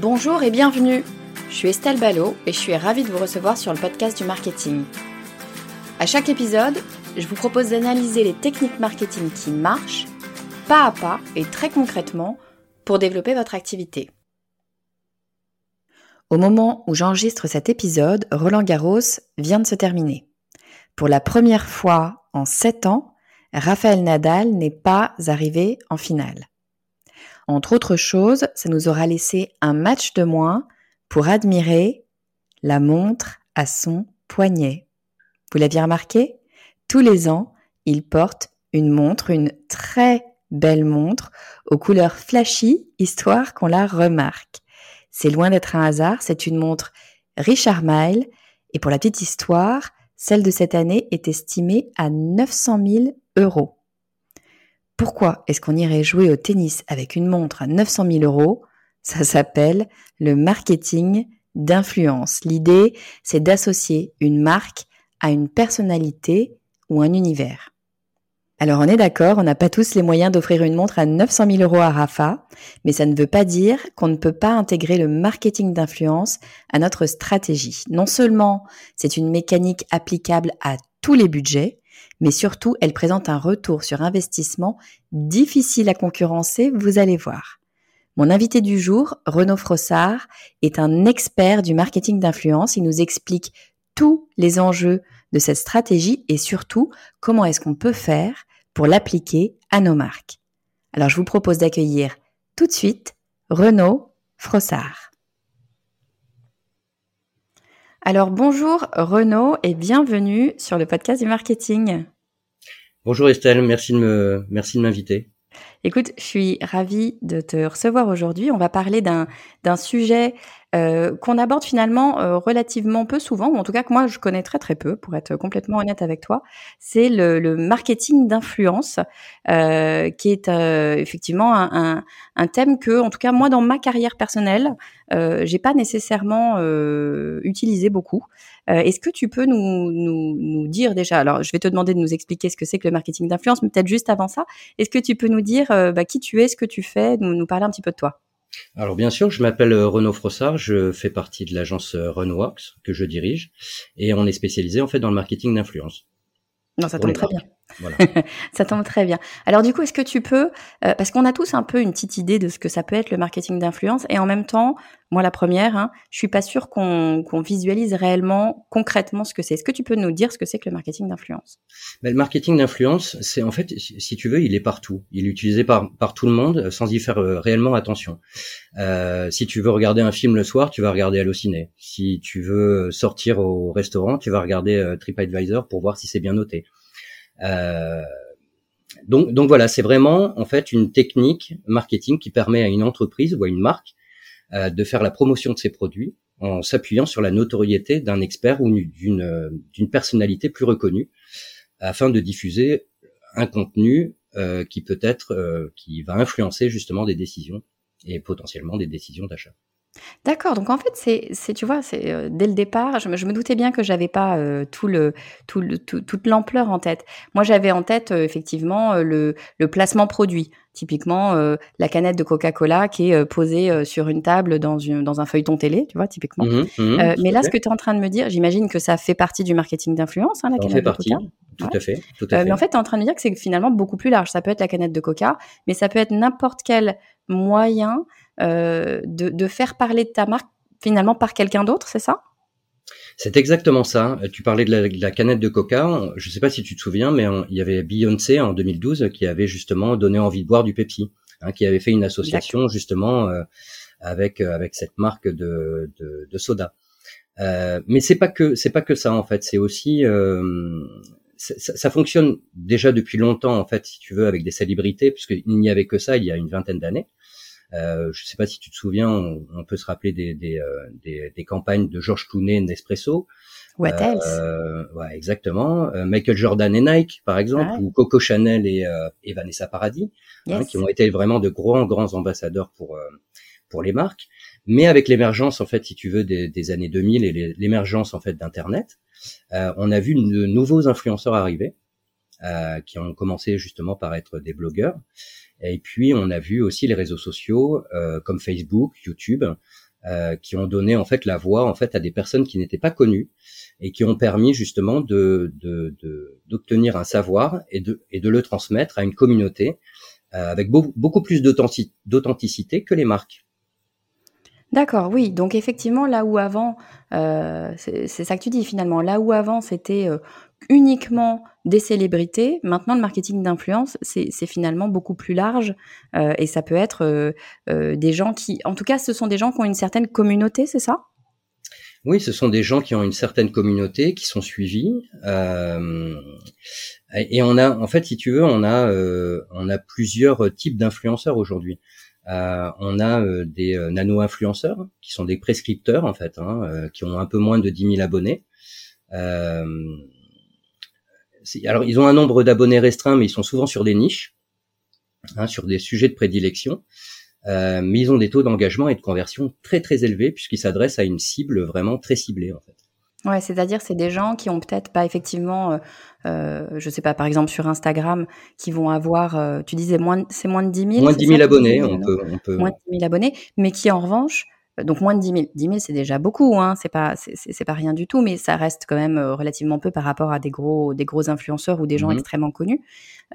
Bonjour et bienvenue. Je suis Estelle Ballot et je suis ravie de vous recevoir sur le podcast du marketing. À chaque épisode, je vous propose d'analyser les techniques marketing qui marchent, pas à pas et très concrètement, pour développer votre activité. Au moment où j'enregistre cet épisode, Roland Garros vient de se terminer. Pour la première fois en 7 ans, Raphaël Nadal n'est pas arrivé en finale. Entre autres choses, ça nous aura laissé un match de moins pour admirer la montre à son poignet. Vous l'aviez remarqué? Tous les ans, il porte une montre, une très belle montre aux couleurs flashy, histoire qu'on la remarque. C'est loin d'être un hasard, c'est une montre Richard Mille, et pour la petite histoire, celle de cette année est estimée à 900 000 euros. Pourquoi est-ce qu'on irait jouer au tennis avec une montre à 900 000 euros? Ça s'appelle le marketing d'influence. L'idée, c'est d'associer une marque à une personnalité ou un univers. Alors on est d'accord, on n'a pas tous les moyens d'offrir une montre à 900 000 euros à Rafa, mais ça ne veut pas dire qu'on ne peut pas intégrer le marketing d'influence à notre stratégie. Non seulement c'est une mécanique applicable à tous les budgets, mais surtout, elle présente un retour sur investissement difficile à concurrencer, vous allez voir. Mon invité du jour, Renaud Frossard, est un expert du marketing d'influence. Il nous explique tous les enjeux de cette stratégie et surtout comment est-ce qu'on peut faire pour l'appliquer à nos marques. Alors je vous propose d'accueillir tout de suite Renaud Frossard. Alors bonjour Renaud et bienvenue sur le podcast du marketing. Bonjour Estelle, merci de me m'inviter. Écoute, je suis ravie de te recevoir aujourd'hui. On va parler d'un sujet euh, qu'on aborde finalement euh, relativement peu souvent, ou en tout cas que moi je connais très très peu, pour être complètement honnête avec toi. C'est le, le, marketing d'influence, euh, qui est effectivement un, un, un, thème que, en tout cas moi dans ma carrière personnelle, j'ai pas nécessairement utilisé beaucoup. Est-ce que tu peux nous, nous, nous dire déjà, alors je vais te demander de nous expliquer ce que c'est que le marketing d'influence, mais peut-être juste avant ça, est-ce que tu peux nous dire bah, qui tu es, ce que tu fais, nous, nous parler un petit peu de toi alors bien sûr, je m'appelle euh, Renaud Frossard, je fais partie de l'agence euh, Renaudworks que je dirige et on est spécialisé en fait dans le marketing d'influence. Non, ça tombe très bien. Voilà. ça tombe très bien. Alors du coup, est-ce que tu peux, euh, parce qu'on a tous un peu une petite idée de ce que ça peut être le marketing d'influence, et en même temps, moi la première, hein, je suis pas sûre qu'on visualise réellement, concrètement ce que c'est. Est-ce que tu peux nous dire ce que c'est que le marketing d'influence? Ben, Le marketing d'influence, c'est en fait, si tu veux, il est partout. Il est utilisé par, par tout le monde sans y faire euh, réellement attention. Euh, si tu veux regarder un film le soir, tu vas regarder Allociné. Si tu veux sortir au restaurant, tu vas regarder euh, TripAdvisor pour voir si c'est bien noté. Euh, donc, voilà, c'est vraiment en fait une technique marketing qui permet à une entreprise ou à une marque euh, de faire la promotion de ses produits en s'appuyant sur la notoriété d'un expert ou d'une d'une personnalité plus reconnue afin de diffuser un contenu euh, qui peut être qui va influencer justement des décisions et potentiellement des décisions d'achat. D'accord, donc en fait, c'est c'est tu vois, c'est, euh, dès le départ, je me je me doutais bien que j'avais pas, euh, tout le tout le toute l'ampleur en tête. Moi, j'avais en tête, euh, effectivement, le le placement produit. Typiquement, la canette de Coca-Cola qui est posée sur une table dans, une, dans un feuilleton télé, tu vois, typiquement. Mhm, Euh, mais là, ce que tu es en train de me dire, j'imagine que ça fait partie du marketing d'influence, hein, la Ça canette fait de partie. Coca. Tout Ouais. à fait. Tout à fait. mais en fait, tu es en train de me dire que c'est finalement beaucoup plus large. Ça peut être la canette de Coca, mais ça peut être n'importe quel moyen de, de faire parler de ta marque finalement par quelqu'un d'autre, c'est ça? C'est exactement ça. Euh, Tu parlais de la, de la canette de Coca. Je ne sais pas si tu te souviens, mais on- il y avait Beyoncé en 2012 qui avait justement donné envie de boire du Pepsi, hein, qui avait fait une association justement euh, avec euh, avec cette marque de de, de soda. Euh, mais c'est pas que c'est pas que ça en fait. C'est aussi euh, ça, ça- ça fonctionne déjà depuis longtemps en fait, si tu veux, avec des célébrités, puisqu'il n'y avait que ça il y a une vingtaine d'années. Euh, je sais pas si tu te souviens, on, on peut se rappeler des, des, euh, des, des campagnes de Georges Clooney, Nespresso. What else Euh, ouais, exactement. Euh, Michael Jordan et Nike, par exemple, Ouais. ou Coco Chanel et, euh, et Vanessa Paradis, hein, qui ont été vraiment de grands, grands ambassadeurs pour euh, pour les marques. Mais avec l'émergence, en fait, si tu veux, des, des années 2000 et l'émergence en fait d'Internet, euh, on a vu de nouveaux influenceurs arriver, euh, qui ont commencé justement par être des blogueurs. Et puis, on a vu aussi les réseaux sociaux euh, comme Facebook, YouTube, euh, qui ont donné en fait la voix en fait à des personnes qui n'étaient pas connues et qui ont permis justement de de- de- d'obtenir un savoir et de et de le transmettre à une communauté euh, avec beau- beaucoup plus d'authenti- d'authenticité que les marques. D'accord, oui. Donc effectivement, là où avant, euh, c'est c'est ça que tu dis finalement, là où avant c'était euh, uniquement des célébrités, maintenant le marketing d'influence, c'est finalement beaucoup plus large euh, et ça peut être euh, euh, des gens qui, en tout cas, ce sont des gens qui ont une certaine communauté, c'est ça? Oui, ce sont des gens qui ont une certaine communauté, qui sont suivis. et on a, en fait, si tu veux, on a, on a plusieurs types d'influenceurs aujourd'hui. On a des nano-influenceurs qui sont des prescripteurs en fait, hein, qui ont un peu moins de 10 000 abonnés. Alors ils ont un nombre d'abonnés restreint, mais ils sont souvent sur des niches, hein, sur des sujets de prédilection. Euh, mais ils ont des taux d'engagement et de conversion très très élevés puisqu'ils s'adressent à une cible vraiment très ciblée en fait. Ouais, c'est-à-dire c'est des gens qui ont peut-être pas effectivement, euh, euh, je sais pas, par exemple sur Instagram, qui vont avoir, euh, tu disais moins, c'est moins de 10 000 Moins de c'est 10 ça, 000 tu abonnés, on peut, on peut. moins de 10 000 abonnés, mais qui en revanche, donc moins de 10 000, 10 000 c'est déjà beaucoup, hein, c'est pas, c'est- pas rien du tout, mais ça reste quand même euh, relativement peu par rapport à des gros, des gros influenceurs ou des gens Mhm. extrêmement connus.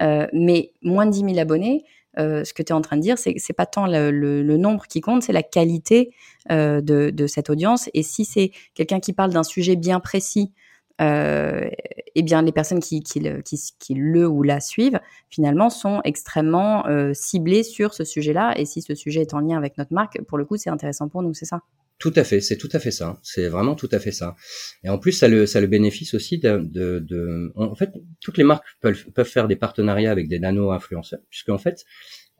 Euh, mais moins de 10 000 abonnés, euh, ce que tu es en train de dire, c'est que c'est pas tant le, le- le nombre qui compte, c'est la qualité euh, de, de cette audience. Et si c'est quelqu'un qui parle d'un sujet bien précis, euh, eh bien les personnes qui, qui, le, qui, qui le ou la suivent, finalement, sont extrêmement euh, ciblées sur ce sujet-là. Et si ce sujet est en lien avec notre marque, pour le coup, c'est intéressant pour nous, c'est ça? Tout à fait, c'est tout à fait ça. C'est vraiment tout à fait ça. Et en plus, ça le, ça le bénéfice aussi de, de, de- en fait, toutes les marques peuvent, peuvent faire des partenariats avec des nano-influenceurs, puisque en fait,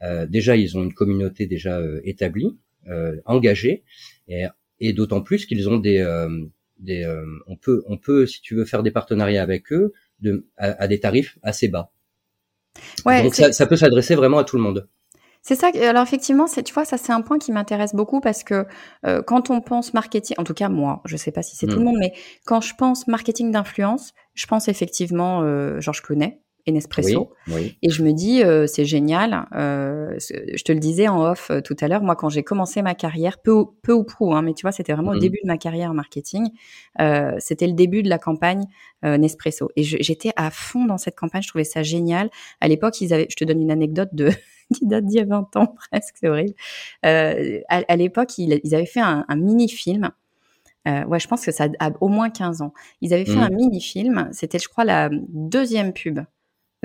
euh, déjà, ils ont une communauté déjà euh, établie, euh, engagée, et, et d'autant plus qu'ils ont des, euh, des, euh, on peut, on peut, si tu veux, faire des partenariats avec eux, de, à, à des tarifs assez bas. Ouais, Donc ça, ça peut s'adresser vraiment à tout le monde. C'est ça. que- Alors effectivement, tu vois, ça c'est un point qui m'intéresse beaucoup parce que euh, quand on pense marketing, en tout cas moi, je sais pas si c'est tout Mm. le monde, mais quand je pense marketing d'influence, je pense effectivement euh, Georges Clooney et Nespresso. Oui, oui. Et je me dis, euh, c'est génial. Euh, je te le disais en off euh, tout à l'heure, moi, quand j'ai commencé ma carrière, peu, ou- peu ou prou, hein, mais tu vois, c'était vraiment au Mhm. début de ma carrière en marketing. Euh, c'était le début de la campagne euh, Nespresso. Et j'étais à fond dans cette campagne, je trouvais ça génial. À l'époque, ils avaient, je te donne une anecdote de qui date d'il y a 20 ans presque, c'est horrible. Euh, à à l'époque, ils, ils avaient fait un, un mini-film. Euh, ouais, je pense que ça a au moins 15 ans. Ils avaient fait un mini-film. C'était, je crois, la deuxième pub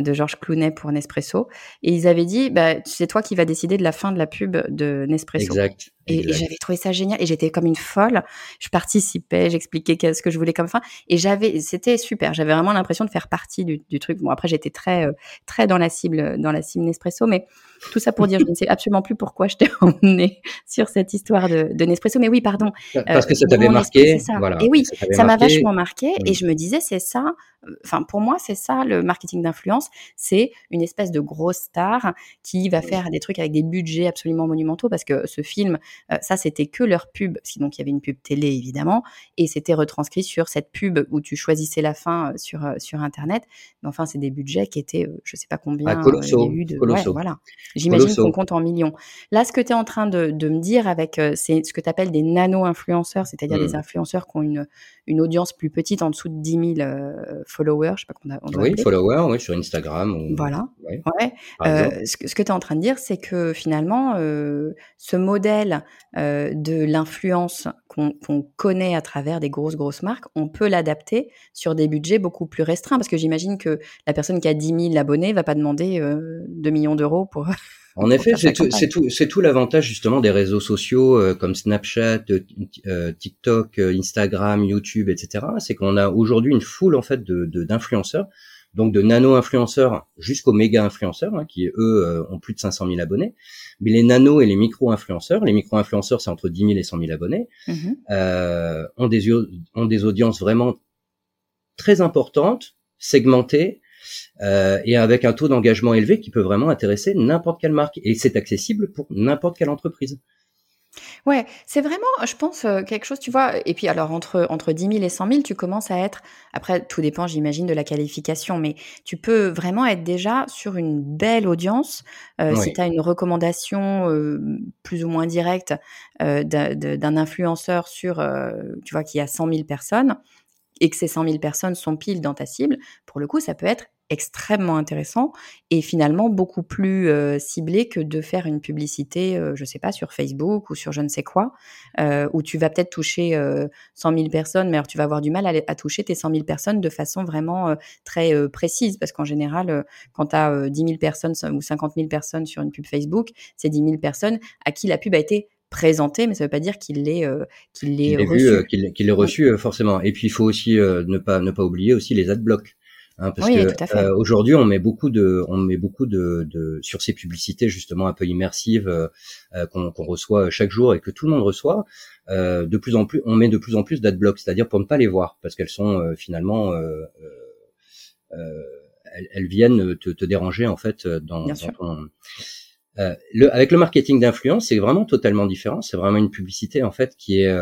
de Georges Clooney pour Nespresso. Et ils avaient dit, bah, c'est toi qui vas décider de la fin de la pub de Nespresso. Exact. Et, et j'avais trouvé ça génial. Et j'étais comme une folle. Je participais, j'expliquais ce que je voulais comme fin. Et j'avais, c'était super. J'avais vraiment l'impression de faire partie du, du truc. Bon, après, j'étais très, euh, très dans la cible, dans la cible Nespresso. Mais tout ça pour dire, je ne sais absolument plus pourquoi je t'ai emmené sur cette histoire de, de Nespresso. Mais oui, pardon. Parce que ça Euh, t'avait marqué. ça. Voilà. Et oui, ça m'a vachement marqué et Mm. je me disais c'est ça euh, enfin pour moi c'est ça le marketing d'influence c'est une espèce de grosse star qui va faire des trucs avec des budgets absolument monumentaux parce que ce film ça, c'était que leur pub, donc il y avait une pub télé évidemment, et c'était retranscrit sur cette pub où tu choisissais la fin sur sur internet. Mais enfin, c'est des budgets qui étaient, je sais pas combien. Ah, colossaux, eu de... voilà. J'imagine qu'on compte en millions. Là, ce que tu es en train de, de me dire avec, c'est ce que tu appelles des nano-influenceurs, c'est-à-dire des mmh. influenceurs qui ont une, une audience plus petite, en dessous de 10 000 followers, je sais pas qu'on a. oui, followers, oui, sur Instagram. Voilà. Ouais. ce que, ce que tu es en train de dire, c'est que finalement, ce modèle de l'influence qu'on qu à travers des grosses, grosses marques, on peut l'adapter sur des budgets beaucoup plus restreints. Parce que j'imagine que la personne qui a 10 000 abonnés va pas demander euh, 2 millions d'euros pour. En effet, c'est tout, tout, tout l'avantage justement des réseaux sociaux euh, comme Snapchat, euh, euh, TikTok, Instagram, YouTube, etc. C'est qu'on a aujourd'hui une foule en fait de d'influenceurs donc de nano-influenceurs jusqu'aux méga-influenceurs, hein, qui eux euh, ont plus de 500 000 abonnés. Mais les nano et les micro-influenceurs, les micro-influenceurs c'est entre 10 000 et 100 000 abonnés, mhm. euh, ont, des, ont des audiences vraiment très importantes, segmentées, euh, et avec un taux d'engagement élevé qui peut vraiment intéresser n'importe quelle marque. Et c'est accessible pour n'importe quelle entreprise. Ouais, c'est vraiment, je pense, euh, quelque chose, tu vois. Et puis, alors, entre, entre 10 000 et 100 000, tu commences à être, après, tout dépend, j'imagine, de la qualification, mais tu peux vraiment être déjà sur une belle audience. Euh, si tu as une recommandation euh, plus ou moins directe d'un influenceur sur, tu vois, qui a 100 000 personnes et que ces 100 000 personnes sont pile dans ta cible, pour le coup, ça peut être extrêmement intéressant et finalement beaucoup plus euh, ciblé que de faire une publicité, euh, je sais pas, sur Facebook ou sur je ne sais quoi, euh, où tu vas peut-être toucher 100 000 personnes, mais alors tu vas avoir du mal à, toucher tes 100 000 personnes de façon vraiment très précise, parce qu'en général, quand tu as 10 000 personnes ou 50 000 personnes sur une pub Facebook, c'est 10 000 personnes à qui la pub a été présentée, mais ça ne veut pas dire qu'il l'ait qu'il l'ait reçu. Qu'il l'ait reçu forcément. Et puis il faut aussi ne pas ne pas oublier aussi les adblocks. Hein, parce que euh, aujourd'hui, on met beaucoup de, on met beaucoup de, de sur ces publicités justement un peu immersives euh, euh qu'on reçoit chaque jour et que tout le monde reçoit. Euh, de plus en plus, on met de plus en plus d'adblocks, c'est-à-dire pour ne pas les voir, parce qu'elles sont euh, finalement, elles, elles, viennent te, te, déranger en fait dans, dans ton. Le, avec le marketing d'influence, c'est vraiment totalement différent. C'est vraiment une publicité en fait qui est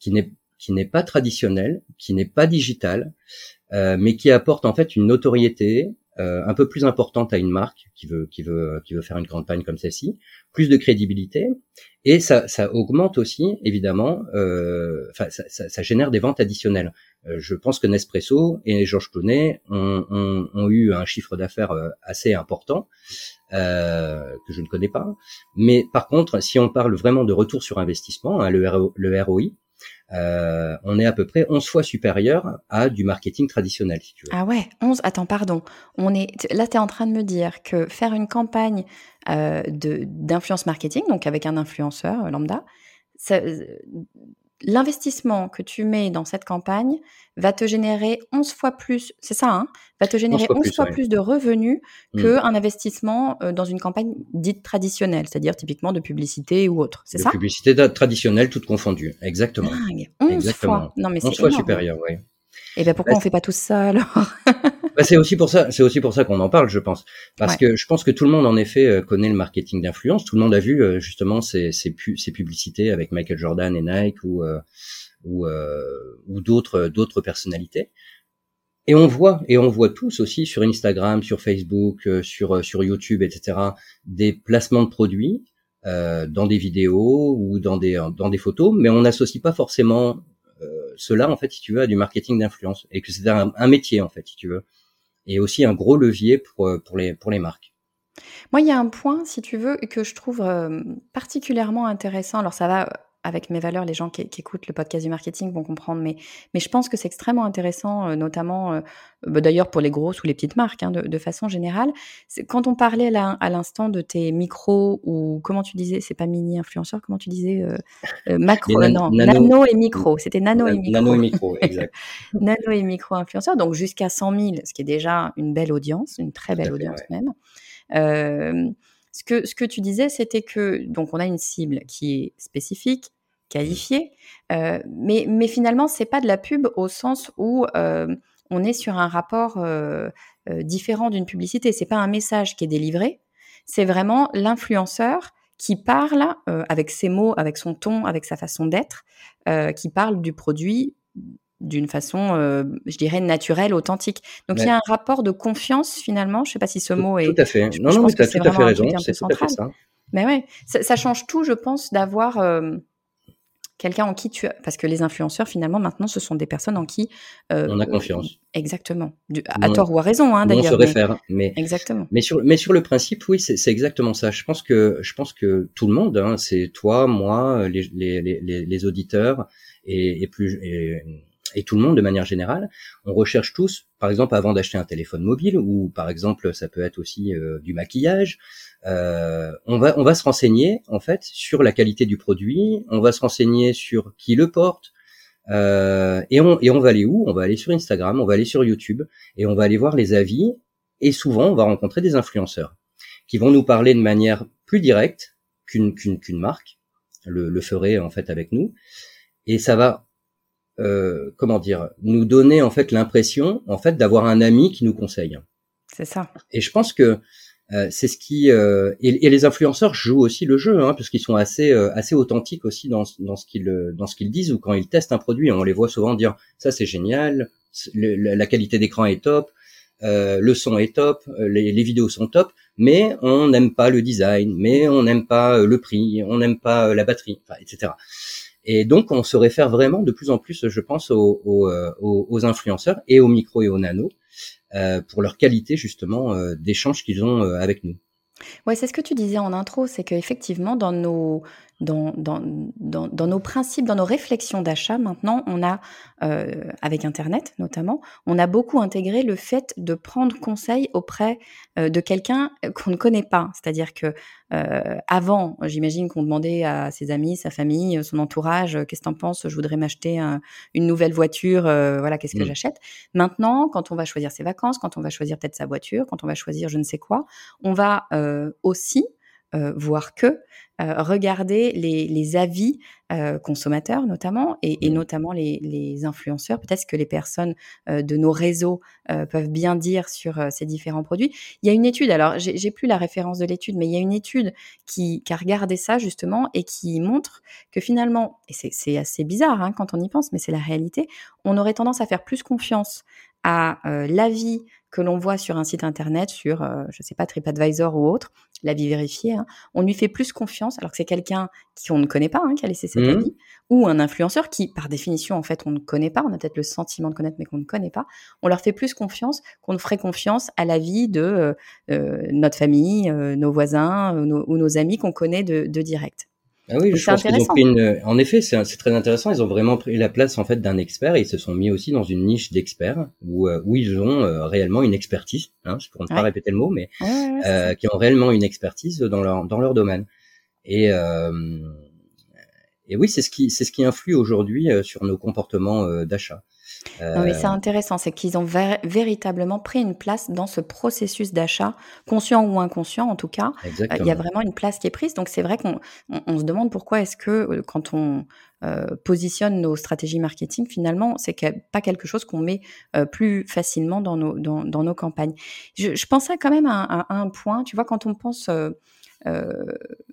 qui n'est qui n'est pas traditionnelle, qui n'est pas digitale, euh, mais qui apporte en fait une notoriété euh, un peu plus importante à une marque qui veut qui veut qui veut faire une campagne comme celle-ci, plus de crédibilité et ça, ça augmente aussi évidemment, euh, enfin ça, ça, ça, génère des ventes additionnelles. Euh, je pense que Nespresso et Georges Clooney ont, ont, ont, eu un chiffre d'affaires euh, assez important euh, que je ne connais pas, mais par contre si on parle vraiment de retour sur investissement, hein, le ROI, euh, on est à peu près 11 fois supérieur à du marketing traditionnel, si tu veux. Ah ouais, 11, attends, pardon. On est, là, tu es en train de me dire que faire une campagne euh, d'influence marketing, donc avec un influenceur euh, lambda, ça, l'investissement que tu mets dans cette campagne va te générer 11 fois plus, c'est ça, hein, va te générer 11 fois, plus, de revenus mmh. qu'un investissement euh, dans une campagne dite traditionnelle, c'est-à-dire typiquement de publicité ou autre, c'est ça? Publicité traditionnelle, toute confondue, exactement. 11 exactement. fois, non mais 11 fois supérieur, oui. Et bien pourquoi on fait pas tout ça alors? Bah, c'est aussi pour ça, c'est aussi pour ça qu'on en parle, je pense, parce que je pense que tout le monde en effet euh, connaît le marketing d'influence. Tout le monde a vu euh, justement ces, ces, ces, publicités avec Michael Jordan et Nike ou euh, ou, ou d'autres d'autres personnalités. Et on voit, et on voit tous aussi sur Instagram, sur Facebook, sur sur YouTube, etc. des placements de produits euh, dans des vidéos ou dans des dans des photos, mais on n'associe pas forcément euh, cela en fait, si tu veux, à du marketing d'influence et que c'est un, un, métier en fait, si tu veux et aussi un gros levier pour, euh, pour, les, pour les marques. Moi, il y a un point, si tu veux, que je trouve euh, particulièrement intéressant. Alors, ça va avec mes valeurs, les gens qui, écoutent le podcast du marketing vont comprendre, mais, mais je pense que c'est extrêmement intéressant, euh, notamment euh, bah, d'ailleurs pour les grosses ou les petites marques, hein, de, façon générale. Quand on parlait à l'instant de tes micros ou comment tu disais, c'est pas mini influenceurs, comment tu disais euh, macro, non, nano, et micro, c'était nano et micro. Nano et micro, exact. nano et micro influenceurs, donc jusqu'à 100 000, ce qui est déjà une belle audience, une très belle audience même. ce que, ce que tu disais, c'était que donc on a une cible qui est spécifique, qualifié. Euh, mais, mais finalement, c'est pas de la pub au sens où euh, on est sur un rapport euh, différent d'une publicité. C'est pas un message qui est délivré. C'est vraiment l'influenceur qui parle avec ses mots, avec son ton, avec sa façon d'être, qui parle du produit d'une façon, je dirais, naturelle, authentique. Donc il y a un rapport de confiance finalement. Je ne sais pas si ce mot est. Tout à fait. non, non, mais tu as tout à fait raison. C'est tout à fait ça. Mais ouais, ça, ça, change tout, je pense, d'avoir quelqu'un en qui tu as... Parce que les influenceurs, finalement, maintenant, ce sont des personnes en qui... Euh, on a confiance. Exactement. à tort ou à raison, hein, d'ailleurs. On se réfère. Mais, exactement. Mais sur, mais sur le principe, oui, c'est exactement ça. Je pense que, je pense que tout le monde, hein, c'est toi, moi, les, les, les, les auditeurs et, et plus... Et, et tout le monde de manière générale, on recherche tous, par exemple, avant d'acheter un téléphone mobile, ou par exemple, ça peut être aussi euh, du maquillage, euh, on va on va se renseigner en fait sur la qualité du produit, on va se renseigner sur qui le porte, euh, et on et on va aller où? On va aller sur Instagram, on va aller sur YouTube, et on va aller voir les avis, et souvent on va rencontrer des influenceurs qui vont nous parler de manière plus directe qu'une qu'une qu'une marque le, le ferait en fait avec nous, et ça va euh, comment dire, nous donner en fait l'impression en fait d'avoir un ami qui nous conseille. C'est ça. Et je pense que euh, c'est ce qui euh, et, les influenceurs jouent aussi le jeu, hein, parce qu'ils sont assez assez authentiques aussi dans, dans ce qu'ils dans ce qu'ils disent ou quand ils testent un produit, on les voit souvent dire ça c'est génial, la qualité d'écran est top, le son est top, les, les, vidéos sont top, mais on n'aime pas le design, mais on n'aime pas le prix, on n'aime pas la batterie, etc. Et donc, on se réfère vraiment de plus en plus, je pense, aux, aux, euh, aux influenceurs et aux micros et aux nanos euh, pour leur qualité justement euh, d'échange qu'ils ont euh, avec nous. Ouais, c'est ce que tu disais en intro, c'est qu'effectivement, dans nos, dans, dans, dans, dans, nos principes, dans nos réflexions d'achat, maintenant, on a, euh, avec Internet notamment, on a beaucoup intégré le fait de prendre conseil auprès euh, de quelqu'un qu'on ne connaît pas. C'est-à-dire que euh, avant, j'imagine qu'on demandait à ses amis, sa famille, son entourage, qu'est-ce que t'en penses Je voudrais m'acheter une nouvelle voiture. voilà, qu'est-ce que mmh. j'achète Maintenant, quand on va choisir ses vacances, quand on va choisir peut-être sa voiture, quand on va choisir je ne sais quoi, on va aussi euh, voir que euh, regarder les, les avis euh, consommateurs notamment et, et mmh. notamment les, les, influenceurs. Peut-être que les personnes de nos réseaux peuvent bien dire sur ces différents produits. Il y a une étude, alors j'ai plus la référence de l'étude, mais il y a une étude qui, qui, a regardé ça justement et qui montre que finalement, et c'est assez bizarre hein, quand on y pense, mais c'est la réalité, on aurait tendance à faire plus confiance à l'avis que l'on voit sur un site internet, sur, euh, je sais pas, TripAdvisor ou autre, l'avis vérifié, hein, on lui fait plus confiance alors que c'est quelqu'un qu'on ne connaît pas, hein, qui a laissé cet mmh. avis, ou un influenceur qui, par définition, en fait, on ne connaît pas, on a peut-être le sentiment de connaître, mais qu'on ne connaît pas, on leur fait plus confiance qu'on ferait confiance à l'avis de euh, euh, notre famille, nos voisins ou nos amis qu'on connaît de direct. Ah oui, je pense qu'ils ont pris une. En effet, c'est très intéressant. Ils ont vraiment pris la place en fait d'un expert et ils se sont mis aussi dans une niche d'experts où euh, où ils ont euh, réellement une expertise. Hein, pour ne pas répéter le mot, mais euh, qui ont réellement une expertise dans leur dans leur domaine. Et euh, et oui, c'est ce qui c'est ce qui influe aujourd'hui sur nos comportements d'achat. Non, mais c'est intéressant, c'est qu'ils ont véritablement pris une place dans ce processus d'achat, conscient ou inconscient en tout cas. Euh, il y a vraiment une place qui est prise. Donc c'est vrai qu'on on, se demande pourquoi est-ce que euh, quand on euh, positionne nos stratégies marketing, finalement, c'est pas quelque chose qu'on met plus facilement dans nos, dans, dans nos campagnes. Je, je, pensais quand même à, un point, tu vois, quand on pense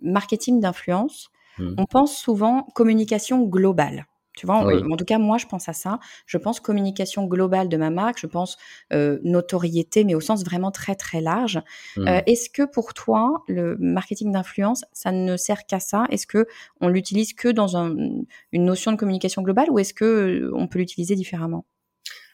marketing d'influence, mmh. on pense souvent communication globale. Tu vois, en, tout cas, moi, je pense à ça. Je pense communication globale de ma marque. Je pense euh, notoriété, mais au sens vraiment très très large. Mmh. Euh, est-ce que pour toi, le marketing d'influence, ça ne sert qu'à ça? Est-ce que on l'utilise que dans un, une notion de communication globale, ou est-ce que euh, on peut l'utiliser différemment?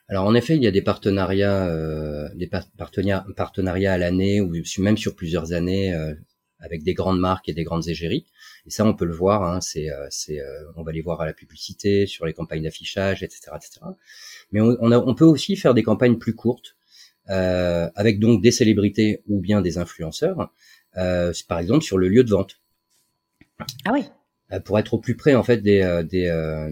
Alors en effet, il y a des partenariats, euh, des partenariats, partenariats à l'année ou même sur plusieurs années euh, avec des grandes marques et des grandes égéries. Et ça, on peut le voir. Hein, c'est, euh, c'est, euh, on va les voir à la publicité, sur les campagnes d'affichage, etc., etc. Mais on, on, a, on, peut aussi faire des campagnes plus courtes, euh, avec donc des célébrités ou bien des influenceurs, euh, par exemple sur le lieu de vente. Ah oui. Euh, pour être au plus près en fait des, des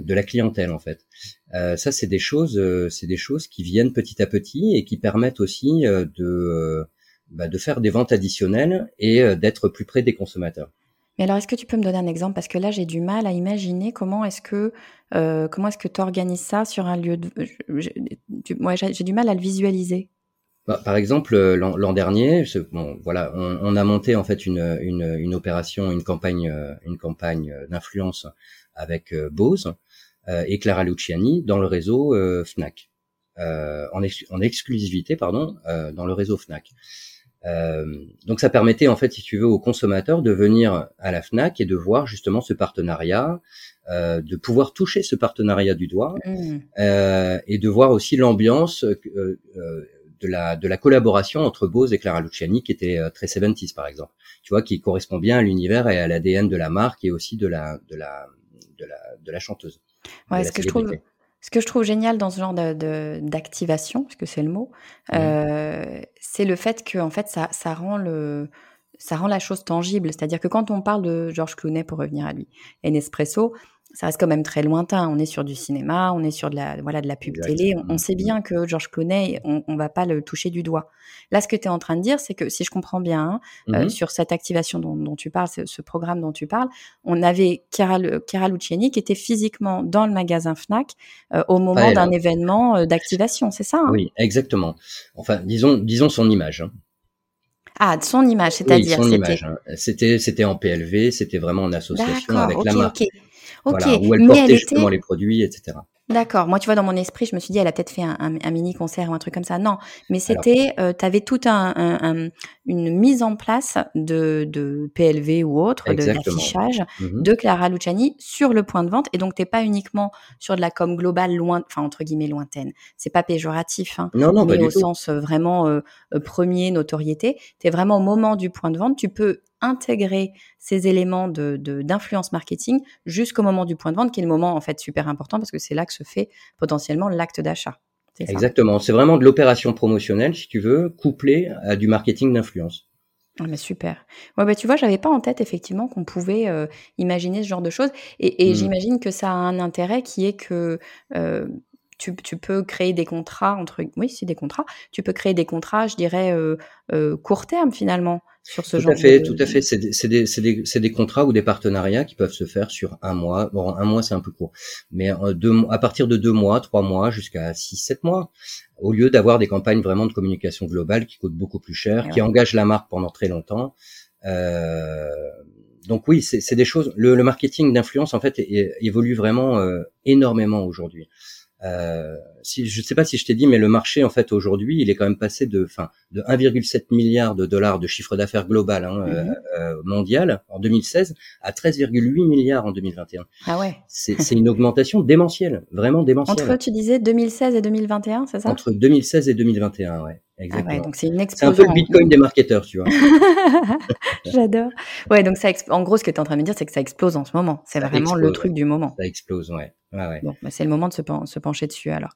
de la clientèle en fait. ça, c'est des choses, c'est des choses qui viennent petit à petit et qui permettent aussi de bah, de faire des ventes additionnelles et d'être plus près des consommateurs. Mais alors, est-ce que tu peux me donner un exemple? Parce que là, j'ai du mal à imaginer comment est-ce que euh, comment est-ce que tu organises ça sur un lieu de. Moi, j'ai du mal à le visualiser. bah, par exemple, euh, l'an dernier, bon, voilà, on, on, a monté en fait une, une, une opération, une campagne, euh, une campagne d'influence avec Bose et Clara Luciani dans le réseau Fnac, en, en, exclusivité, pardon, dans le réseau Fnac. Donc ça permettait en fait, si tu veux, aux consommateurs de venir à la Fnac et de voir justement ce partenariat, euh, de pouvoir toucher ce partenariat du doigt mmh. euh, et de voir aussi l'ambiance euh, euh, de la de la collaboration entre Bose et Clara Luciani qui était euh, très 70 par exemple. Tu vois, qui correspond bien à l'univers et à l'ADN de la marque et aussi de la de la de la de la chanteuse. Ouais, ce que je trouve ce que je trouve génial dans ce genre de, d'activation, parce que c'est le mot, mmh. euh, c'est le fait que en fait ça, ça rend le ça rend la chose tangible. C'est-à-dire que quand on parle de Georges Clooney, pour revenir à lui, et Nespresso, ça reste quand même très lointain. On est sur du cinéma, on est sur de la, voilà, de la pub télé. On, sait bien que George Clooney, on, on va pas le toucher du doigt. Là, ce que tu es en train de dire, c'est que si je comprends bien, euh, mmh sur cette activation dont, tu parles, ce, programme dont tu parles, on avait Chiara, Luciani qui était physiquement dans le magasin Fnac euh, au moment d'un événement euh, d'activation, c'est ça hein? Oui, exactement. Enfin, disons, disons son image. Hein. Ah, son image, c'est-à-dire oui, son image. Hein. C'était, c'était en PLV, c'était vraiment en association avec la marque. Ok, où elle portait justement les produits, etc. D'accord. Moi, tu vois, dans mon esprit, je me suis dit, elle a peut-être fait un, un, mini concert ou un truc comme ça. Non, mais c'était, euh, tu avais toute un, une mise en place de, de PLV ou autre, de l'affichage mmh de Clara Luciani sur le point de vente. Et donc, t'es pas uniquement sur de la com globale loin, enfin entre guillemets lointaine. C'est pas péjoratif, hein, non, non, mais au sens euh, vraiment euh, premier notoriété. T'es vraiment au moment du point de vente. Tu peux intégrer ces éléments de d'influence marketing jusqu'au moment du point de vente, qui est le moment en fait super important parce que c'est là que se fait potentiellement l'acte d'achat. Exactement, c'est vraiment de l'opération promotionnelle, si tu veux, couplée à du marketing d'influence. Ah mais super. Ouais bah tu vois, j'avais pas en tête effectivement qu'on pouvait euh, imaginer ce genre de choses, et, et mmh. j'imagine que ça a un intérêt qui est que euh, tu, tu, peux créer des contrats entre oui c'est des contrats tu peux créer des contrats je dirais euh, court terme finalement sur ce tout genre à fait de... tout à fait c'est des, des, des, des, contrats ou des partenariats qui peuvent se faire sur un mois bon un mois c'est un peu court mais euh, deux, à partir de deux mois trois mois jusqu'à six sept mois au lieu d'avoir des campagnes vraiment de communication globale qui coûtent beaucoup plus cher qui engagent la marque pendant très longtemps euh, donc oui, c'est des choses. Le, le marketing d'influence en fait évolue vraiment euh, énormément aujourd'hui. Euh, si je ne sais pas si je t'ai dit, mais le marché en fait aujourd'hui, il est quand même passé de, enfin, de 1,7 milliard de dollars de chiffre d'affaires global hein, euh, mhm. euh, mondial en 2016 à 13,8 milliards en 2021. Ah ouais. C'est une augmentation démentielle, vraiment démentielle. Entre tu disais 2016 et 2021, c'est ça? Entre 2016 et 2021, ouais. Ah exactement. donc c'est une explosion. C'est un peu le Bitcoin des marketeurs, tu vois. J'adore. Ouais, donc ça, en gros, ce que tu es en train de me dire, c'est que ça explose en ce moment. C'est vraiment le truc du moment. Ça explose, ouais. Bon, bah, c'est le moment de se, se, pencher dessus alors.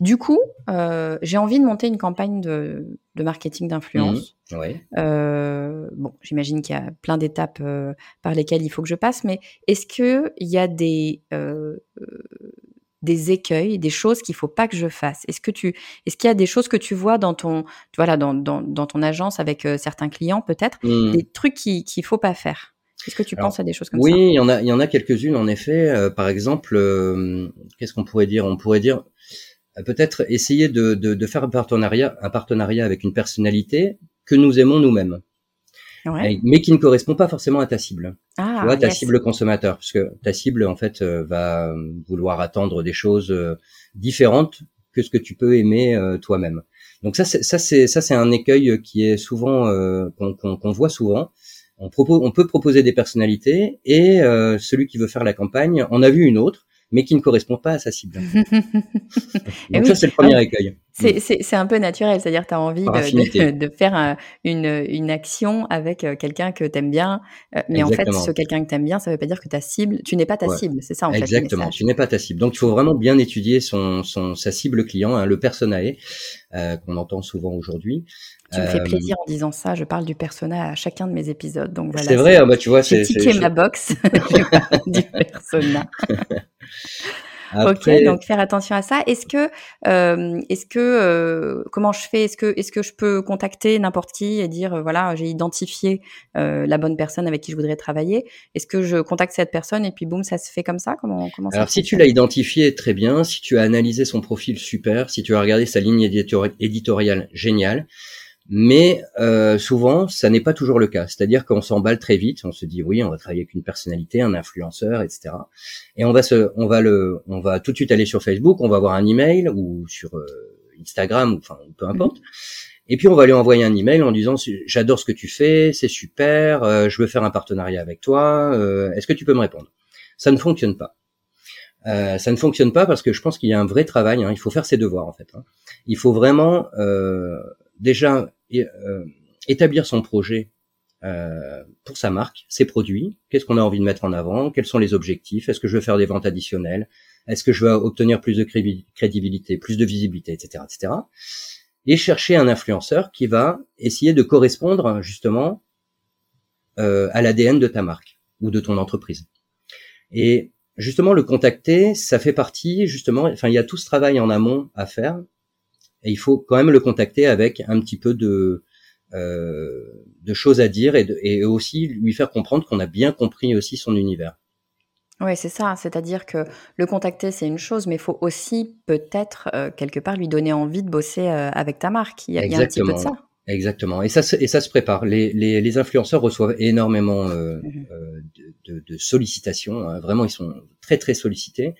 Du coup, euh, j'ai envie de monter une campagne de, de marketing d'influence. Mmh, euh, bon, j'imagine qu'il y a plein d'étapes euh, par lesquelles il faut que je passe, mais est-ce qu'il y a des, euh, des écueils, des choses qu'il faut pas que je fasse? Est-ce que tu, est-ce qu'il y a des choses que tu vois dans ton, voilà, dans, dans, dans ton agence avec euh, certains clients peut-être, mmh. des trucs qu'il ne faut pas faire? Est-ce que tu penses à des choses comme oui, ça Oui, il y en a, il y en a quelques-unes en effet. Euh, par exemple, euh, qu'est-ce qu'on pourrait dire? On pourrait dire euh, peut-être essayer de, de, de, faire un partenariat, un partenariat avec une personnalité que nous aimons nous-mêmes, ouais. mais qui ne correspond pas forcément à ta cible. Ah, tu vois, ta yes. cible consommateur, parce que ta cible en fait va vouloir attendre des choses différentes que ce que tu peux aimer toi-même. Donc ça, ça c'est ça c'est un écueil qui est souvent qu'on qu voit souvent on, peut proposer des personnalités et euh, celui qui veut faire la campagne en a vu une autre, mais qui ne correspond pas à sa cible. Donc ça, c'est le premier écueil. C'est un peu naturel, c'est-à-dire tu as envie de, de, faire une, une action avec euh, quelqu'un que tu aimes bien, euh, mais Exactement. en fait, ce quelqu'un que tu aimes bien, ça veut pas dire que ta cible, tu n'es pas ta Ouais. cible, c'est ça en Exactement, fait. tu n'es pas ta cible. Donc il faut vraiment bien étudier son, son sa cible client, hein, le personae euh, qu'on entend souvent aujourd'hui. Tu me fais Euh, plaisir en disant ça, je parle du persona à chacun de mes épisodes, donc voilà. c'est vrai, ah bah tu vois, J'ai c'est tiqué c'est- ma box je parle du persona. Ok, donc faire attention à ça. Est-ce que, euh, est-ce que, euh, comment je fais? Est-ce que, est-ce que je peux contacter n'importe qui et dire, euh, voilà, j'ai identifié euh, la bonne personne avec qui je voudrais travailler? Est-ce que je contacte cette personne et puis boum, ça se fait comme ça? Comment, comment Alors si tu l'as identifié, très bien. Si tu as analysé son profil, super. Si tu as regardé sa ligne éditoriale, génial. Mais euh, souvent, ça n'est pas toujours le cas. C'est-à-dire qu'on s'emballe très vite, on se dit oui, on va travailler avec une personnalité, un influenceur, etc. Et on va se, on va le, on va tout de suite aller sur Facebook, on va avoir un email ou sur euh, Instagram, ou enfin peu importe. Et puis on va lui envoyer un email en disant j'adore ce que tu fais, c'est super, euh, je veux faire un partenariat avec toi, euh, est-ce que tu peux me répondre? Ça ne fonctionne pas. Euh, ça ne fonctionne pas parce que je pense qu'il y a un vrai travail. Hein, il faut faire ses devoirs en fait. Hein. Il faut vraiment euh, déjà euh, établir son projet euh, pour sa marque, ses produits. Qu'est-ce qu'on a envie de mettre en avant? Quels sont les objectifs? Est-ce que je veux faire des ventes additionnelles? Est-ce que je veux obtenir plus de crédibilité, plus de visibilité, etc., etc. Et chercher un influenceur qui va essayer de correspondre justement euh, à l'ADN de ta marque ou de ton entreprise. Et justement, le contacter, ça fait partie justement. Enfin, il y a tout ce travail en amont à faire et il faut quand même le contacter avec un petit peu de euh, de choses à dire et, et aussi lui faire comprendre qu'on a bien compris aussi son univers. Oui, c'est ça. C'est-à-dire que le contacter, c'est une chose, mais il faut aussi peut-être euh, quelque part lui donner envie de bosser euh, avec ta marque. Il y, a, un petit peu de ça. Exactement. Et ça, et ça se prépare. Les, les, les influenceurs reçoivent énormément mmh de, de, sollicitations. Hein. Vraiment, ils sont très très sollicités.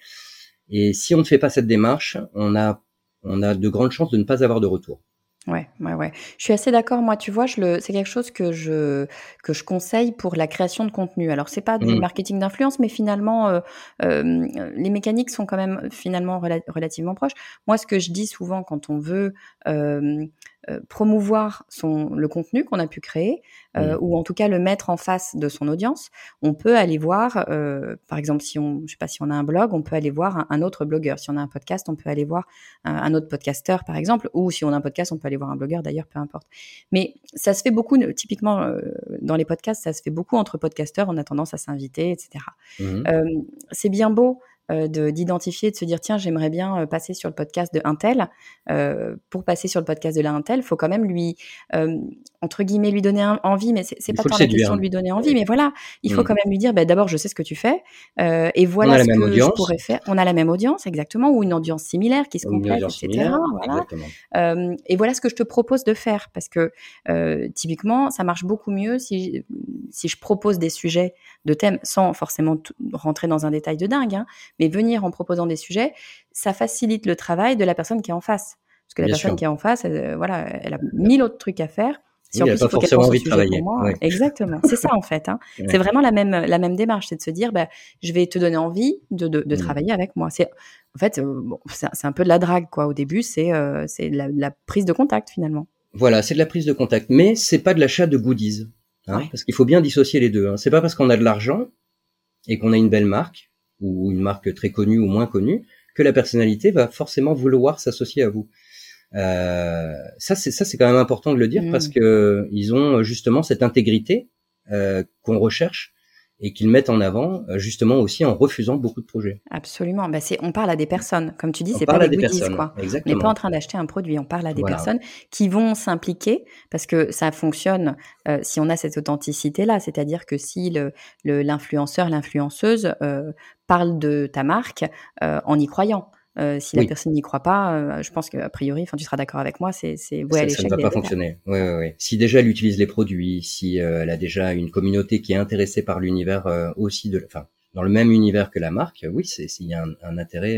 Et si on ne fait pas cette démarche, on a on a de grandes chances de ne pas avoir de retour. Ouais, ouais, ouais. Je suis assez d'accord. Moi, tu vois, je le, c'est quelque chose que je que je conseille pour la création de contenu. Alors, c'est pas du mmh. marketing d'influence, mais finalement, euh, euh, les mécaniques sont quand même finalement relativement proches. Moi, ce que je dis souvent quand on veut euh, euh, promouvoir son, le contenu qu'on a pu créer, euh, ou en tout cas le mettre en face de son audience, on peut aller voir, euh, par exemple, si on, je sais pas si on a un blog, on peut aller voir un, autre blogueur. Si on a un podcast, on peut aller voir un, autre podcasteur, par exemple, ou si on a un podcast, on peut aller voir un blogueur, d'ailleurs, peu importe. Mais ça se fait beaucoup, typiquement dans les podcasts, ça se fait beaucoup entre podcasteurs. On a tendance à s'inviter, etc. Mmh. c'est bien beau d'identifier, de, se dire tiens j'aimerais bien euh, passer sur le podcast de Intel. Euh, pour passer sur le podcast de la Intel, faut quand même lui entre guillemets lui donner envie, mais c'est pas tant la question de lui donner envie, mais voilà, il faut mmh. quand même lui dire bah, d'abord je sais ce que tu fais et voilà ce que je pourrais faire. On a la même audience exactement ou une audience similaire qui se complète, etc. et voilà ce que je te propose de faire parce que typiquement ça marche beaucoup mieux si si je propose des sujets de thèmes sans forcément rentrer dans un détail de dingue, hein, mais venir en proposant des sujets, ça facilite le travail de la personne qui est en face. Parce que la personne qui est en face, elle, voilà, elle a mille autres trucs à faire. Si elle n'a pas forcément envie de travailler. Exactement, c'est ça en fait. Hein. C'est vraiment la même la même démarche, c'est de se dire, bah, je vais te donner envie de, de, de mmh. travailler avec moi. C'est en fait, euh, bon, c'est un peu de la drague quoi. Au début, c'est euh, c'est la, la, prise de contact finalement. Voilà, c'est de la prise de contact, mais c'est pas de l'achat de goodies, hein, parce qu'il faut bien dissocier les deux. Hein. C'est pas parce qu'on a de l'argent et qu'on a une belle marque ou une marque très connue ou moins connue, que la personnalité va forcément vouloir s'associer à vous. Euh, ça, c'est ça, c'est quand même important de le dire parce mmh. que ils ont justement cette intégrité euh, qu'on recherche et qu'ils mettent en avant euh, justement aussi en refusant beaucoup de projets. Absolument. Bah c'est, on parle à des personnes, comme tu dis, c'est pas des, goodies, quoi. Exactement. On n'est pas en train d'acheter un produit, on parle à des personnes qui vont s'impliquer parce que ça fonctionne euh, si on a cette authenticité-là, c'est-à-dire que si le, l'influenceur, l'influenceuse euh, parle de ta marque euh, en y croyant. Euh, si la personne n'y croit pas, euh, je pense qu'a priori, enfin, tu seras d'accord avec moi, c'est c'est ouais, ça, ça ne va pas fonctionner. Ouais, ouais, ouais. Si déjà elle utilise les produits, si euh, elle a déjà une communauté qui est intéressée par l'univers aussi de, enfin, dans le même univers que la marque, oui, c'est il y a un, un intérêt,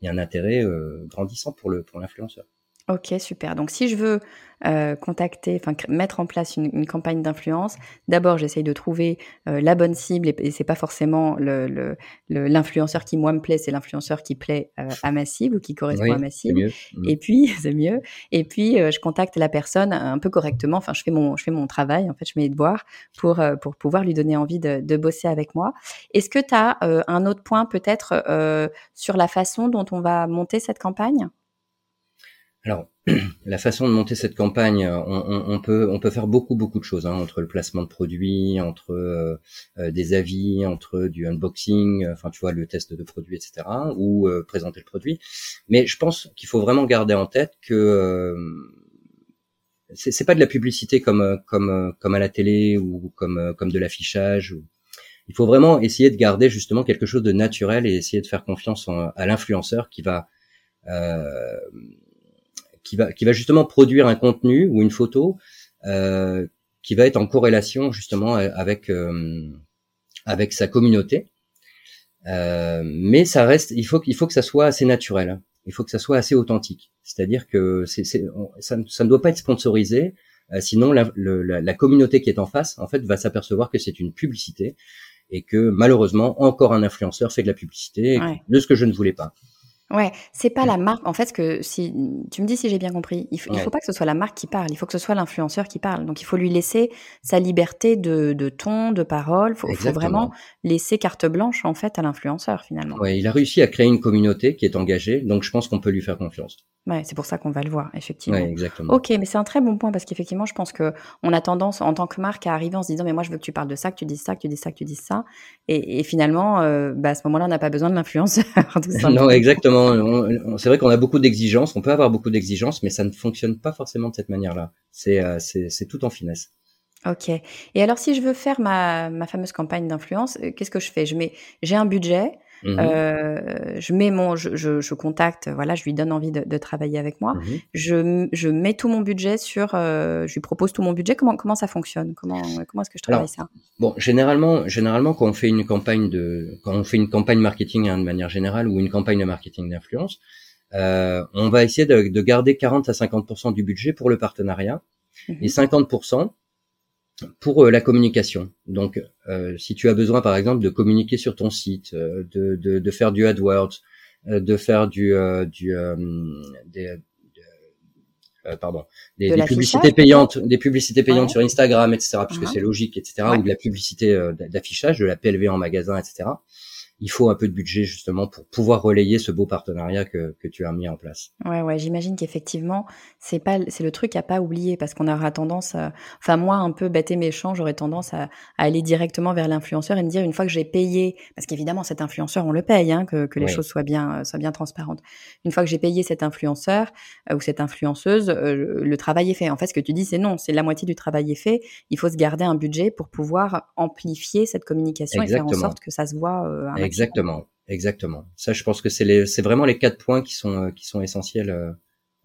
il y a un intérêt grandissant pour le pour l'influenceur. Ok, super. Donc, si je veux euh, contacter, enfin mettre en place une, campagne d'influence, d'abord j'essaye de trouver euh, la bonne cible et, c'est pas forcément l'influenceur le, qui moi me plaît, c'est l'influenceur qui plaît euh, à ma cible ou qui correspond à ma cible. Mmh. Et puis c'est mieux. Et puis je contacte la personne un peu correctement. Enfin, je fais mon je fais mon travail. En fait, je mets les devoirs pour pour pouvoir lui donner envie de, de bosser avec moi. Est-ce que tu as un autre point peut-être sur la façon dont on va monter cette campagne? Alors, la façon de monter cette campagne, on, peut on peut faire beaucoup beaucoup de choses hein, entre le placement de produits, entre euh, euh, des avis, entre du unboxing, enfin tu vois le test de produits, etc. ou euh, présenter le produit. Mais je pense qu'il faut vraiment garder en tête que c'est pas de la publicité comme comme comme à la télé ou comme comme de l'affichage. Il faut vraiment essayer de garder justement quelque chose de naturel et essayer de faire confiance à l'influenceur qui va euh, qui va qui va justement produire un contenu ou une photo euh, qui va être en corrélation justement avec euh, avec sa communauté. Euh, mais ça reste, il faut qu'il faut que ça soit assez naturel. Hein. Il faut que ça soit assez authentique. C'est-à-dire que c'est, ça, ça, ne doit pas être sponsorisé. Euh, sinon, la, la, la, communauté qui est en face, en fait, va s'apercevoir que c'est une publicité et que malheureusement, encore un influenceur fait de la publicité de ce que je ne voulais pas. Ouais, c'est pas la marque. En fait, que si tu me dis si j'ai bien compris, il, faut, faut pas que ce soit la marque qui parle, il faut que ce soit l'influenceur qui parle. Donc, il faut lui laisser sa liberté de, de ton, de parole. Il faut, vraiment laisser carte blanche en fait à l'influenceur finalement. Ouais, il a réussi à créer une communauté qui est engagée, donc je pense qu'on peut lui faire confiance. Ouais, c'est pour ça qu'on va le voir, effectivement. Ouais, exactement. Ok, mais c'est un très bon point parce qu'effectivement, je pense que on a tendance, en tant que marque, à arriver en se disant, mais moi, je veux que tu parles de ça, que tu dises ça, que tu dises ça, que tu dises ça. Et, et finalement, euh, bah, à ce moment-là, on n'a pas besoin de l'influenceur. non, exactement. C'est vrai qu'on a beaucoup d'exigences. On peut avoir beaucoup d'exigences, mais ça ne fonctionne pas forcément de cette manière-là. C'est euh, tout en finesse. Ok. Et alors, si je veux faire ma, fameuse campagne d'influence, euh, qu'est-ce que je fais? Je j'ai un budget. Mmh euh, je mets mon, je, je, je, contacte, voilà, je lui donne envie de, de travailler avec moi. Mmh je, je mets tout mon budget sur, euh, je lui propose tout mon budget. Comment comment ça fonctionne? Comment comment est-ce que je travaille ça? Bon, généralement, généralement quand on fait une campagne de, quand on fait une campagne marketing hein, de manière générale ou une campagne de marketing d'influence, euh, on va essayer de, de, garder 40 à 50% du budget pour le partenariat. Mmh et 50 pour euh, la communication. Donc, euh, si tu as besoin, par exemple, de communiquer sur ton site, euh, de, de, de, faire du AdWords, de faire du, du des, pardon, des, des publicités payantes, des publicités payantes sur Instagram, etc., puisque uh-huh. c'est logique, etc., ou de la publicité d'affichage, de la PLV en magasin, etc il faut un peu de budget justement pour pouvoir relayer ce beau partenariat que, que tu as mis en place. Ouais, ouais, j'imagine qu'effectivement, c'est pas, c'est le truc à pas oublier parce qu'on aura tendance, enfin moi un peu bête et méchant, j'aurais tendance à, aller directement vers l'influenceur et me dire une fois que j'ai payé, parce qu'évidemment cet influenceur on le paye, hein, que, que les choses soient bien, soient bien transparentes. Une fois que j'ai payé cet influenceur euh, ou cette influenceuse, euh, le travail est fait. En fait, ce que tu dis, c'est non, c'est la moitié du travail est fait. Il faut se garder un budget pour pouvoir amplifier cette communication et faire en sorte que ça se voit. Euh, Exactement, exactement. Ça, je pense que c'est c'est vraiment les quatre points qui sont, euh, qui sont essentiels euh,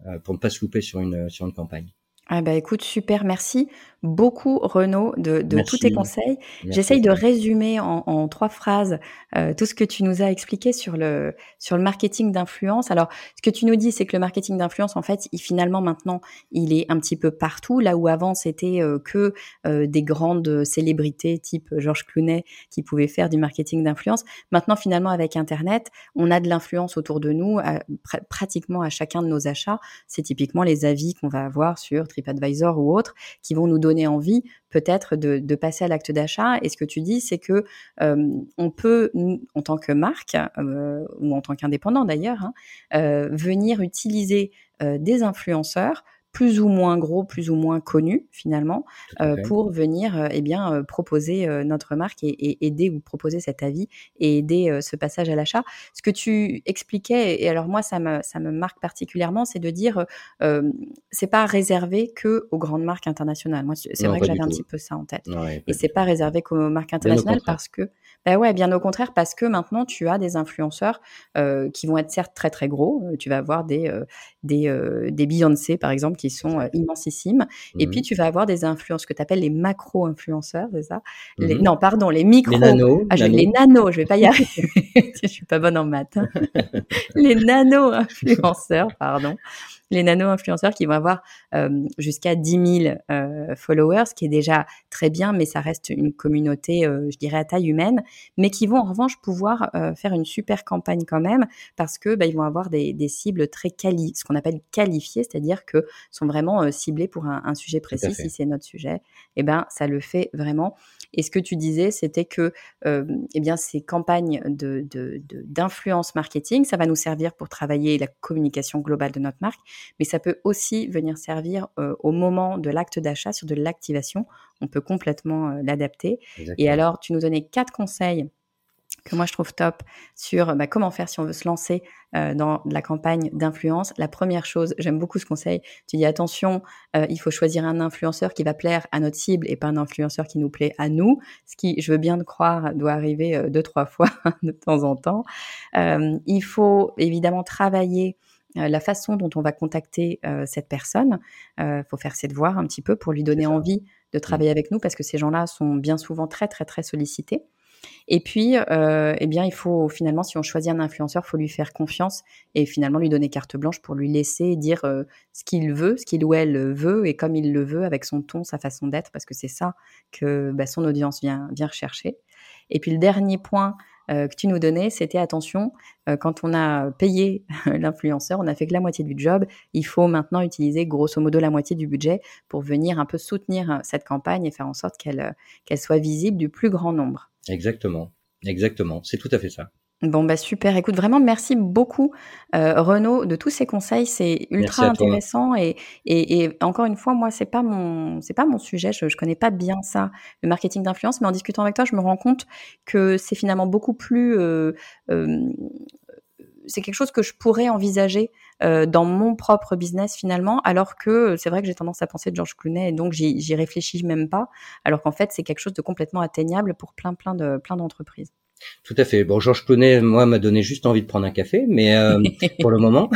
euh, pour ne pas se louper sur une, sur une campagne. Ah bah écoute, super, merci beaucoup Renaud de, de tous tes conseils. J'essaye de résumer en, en trois phrases euh, tout ce que tu nous as expliqué sur le sur le marketing d'influence. Alors, ce que tu nous dis, c'est que le marketing d'influence, en fait, il, finalement maintenant, il est un petit peu partout. Là où avant c'était euh, que euh, des grandes célébrités type Georges Clooney qui pouvaient faire du marketing d'influence. Maintenant, finalement, avec Internet, on a de l'influence autour de nous, pratiquement à chacun de nos achats. C'est typiquement les avis qu'on va avoir sur TripAdvisor ou autres qui vont nous donner envie peut-être de, passer à l'acte d'achat. Et ce que tu dis, c'est que euh, on peut, en tant que marque euh, ou en tant qu'indépendant d'ailleurs, hein, euh, venir utiliser des influenceurs plus ou moins gros, plus ou moins connus finalement, euh, pour venir euh, eh bien euh, proposer notre marque et, aider ou proposer cet avis et aider ce passage à l'achat. Ce que tu expliquais et alors moi ça me ça me marque particulièrement, c'est de dire c'est pas réservé que aux grandes marques internationales. Moi c'est vrai que j'avais un petit peu ça en tête. et c'est pas réservé qu'aux marques internationales parce que ben ouais, bien au contraire, parce que maintenant tu as des influenceurs euh, qui vont être certes très très gros. Euh, tu vas avoir des euh, des, des Beyoncé par exemple qui sont immensissimes, et puis mmh tu vas avoir des influences que tu appelles les macro-influenceurs, c'est ça? Les, mmh Non, pardon, les micro. Les nanos. Ah, les nanos, je vais pas y arriver. je suis pas bonne en maths. Hein. les nano-influenceurs, pardon les nano-influenceurs qui vont avoir euh, jusqu'à 10 000 euh, followers, ce qui est déjà très bien, mais ça reste une communauté, euh, je dirais, à taille humaine, mais qui vont en revanche pouvoir faire une super campagne quand même, parce que bah, ils vont avoir des, cibles très quali, ce qu'on appelle qualifiées, c'est-à-dire que sont vraiment ciblés pour un, sujet précis. Si c'est notre sujet, et eh ben ça le fait vraiment. Et ce que tu disais, c'était que eh bien ces campagnes de d'influence marketing, ça va nous servir pour travailler la communication globale de notre marque, mais ça peut aussi venir servir au moment de l'acte d'achat sur de l'activation. On peut complètement l'adapter. Et alors, tu nous donnais quatre conseils que moi je trouve top sur bah, comment faire si on veut se lancer euh, dans la campagne d'influence. La première chose, j'aime beaucoup ce conseil, tu dis attention, euh, il faut choisir un influenceur qui va plaire à notre cible et pas un influenceur qui nous plaît à nous, ce qui, je veux bien le croire, doit arriver euh, deux, trois fois de temps en temps. il faut évidemment travailler la façon dont on va contacter cette personne. Il faut faire ses devoirs un petit peu pour lui donner envie de mmh. travailler avec nous parce que ces gens-là sont bien souvent très, très, très sollicités. Et puis, euh, eh bien, il faut finalement, si on choisit un influenceur, faut lui faire confiance et finalement lui donner carte blanche pour lui laisser dire euh, ce qu'il veut, ce qu'il ou elle veut et comme il le veut, avec son ton, sa façon d'être, parce que c'est ça que bah, son audience vient, vient rechercher. Et puis le dernier point euh, que tu nous donnais, c'était attention, quand on a payé l'influenceur, on a fait que la moitié du job, il faut maintenant utiliser grosso modo la moitié du budget pour venir un peu soutenir cette campagne et faire en sorte qu'elle qu'elle soit visible du plus grand nombre. Exactement, exactement, c'est tout à fait ça. Bon bah super. Écoute vraiment merci beaucoup euh, Renaud de tous ces conseils. C'est ultra intéressant et, et, et, encore une fois moi c'est pas mon c'est pas mon sujet. Je, je connais pas bien ça le marketing d'influence, mais en discutant avec toi je me rends compte que c'est finalement beaucoup plus euh, euh, c'est quelque chose que je pourrais envisager euh, dans mon propre business finalement, alors que c'est vrai que j'ai tendance à penser de George Clooney et donc j'y réfléchis même pas, alors qu'en fait c'est quelque chose de complètement atteignable pour plein plein de plein d'entreprises. Tout à fait. Bon, Georges Clooney, moi, m'a donné juste envie de prendre un café, mais euh, pour le moment.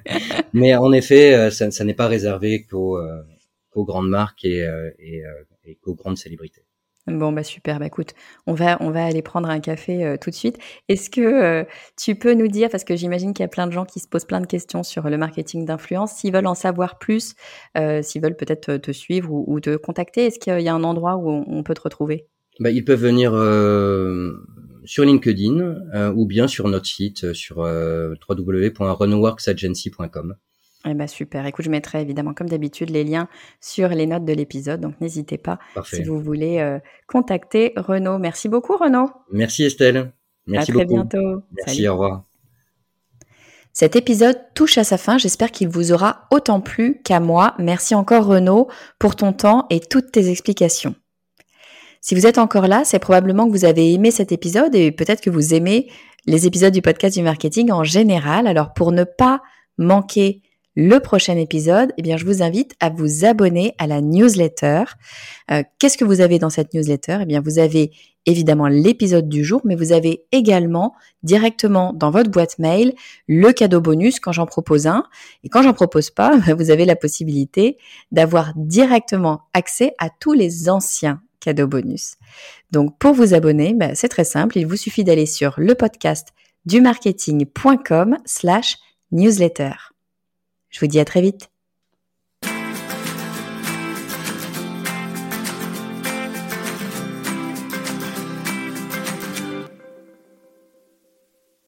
mais en effet, euh, ça, ça n'est pas réservé qu'aux grandes marques et, et, et qu'aux grandes célébrités. Bon bah super, bah écoute, on va on va aller prendre un café euh, tout de suite. Est-ce que euh, tu peux nous dire, parce que j'imagine qu'il y a plein de gens qui se posent plein de questions sur le marketing d'influence, s'ils veulent en savoir plus, euh, s'ils veulent peut-être te suivre ou, te contacter, est-ce qu'il y a un endroit où on, peut te retrouver? Bah, Ils peuvent venir sur LinkedIn ou bien sur notre site sur www.runworksagency.com. Eh ben super. Écoute, je mettrai évidemment, comme d'habitude, les liens sur les notes de l'épisode. Donc, n'hésitez pas si vous voulez euh, contacter Renaud. Merci beaucoup, Renaud. Merci, Estelle. Merci à très bientôt. Merci, au revoir. Cet épisode touche à sa fin. J'espère qu'il vous aura autant plu qu'à moi. Merci encore, Renaud, pour ton temps et toutes tes explications. Si vous êtes encore là, c'est probablement que vous avez aimé cet épisode et peut-être que vous aimez les épisodes du podcast du marketing en général. Alors, pour ne pas manquer le prochain épisode, eh bien, je vous invite à vous abonner à la newsletter. Euh, qu'est-ce que vous avez dans cette newsletter? Eh bien, vous avez évidemment l'épisode du jour, mais vous avez également directement dans votre boîte mail le cadeau bonus quand j'en propose un. Et quand j'en propose pas, vous avez la possibilité d'avoir directement accès à tous les anciens bonus. Donc, pour vous abonner, ben, c'est très simple. Il vous suffit d'aller sur le podcast du marketing.com slash newsletter. Je vous dis à très vite.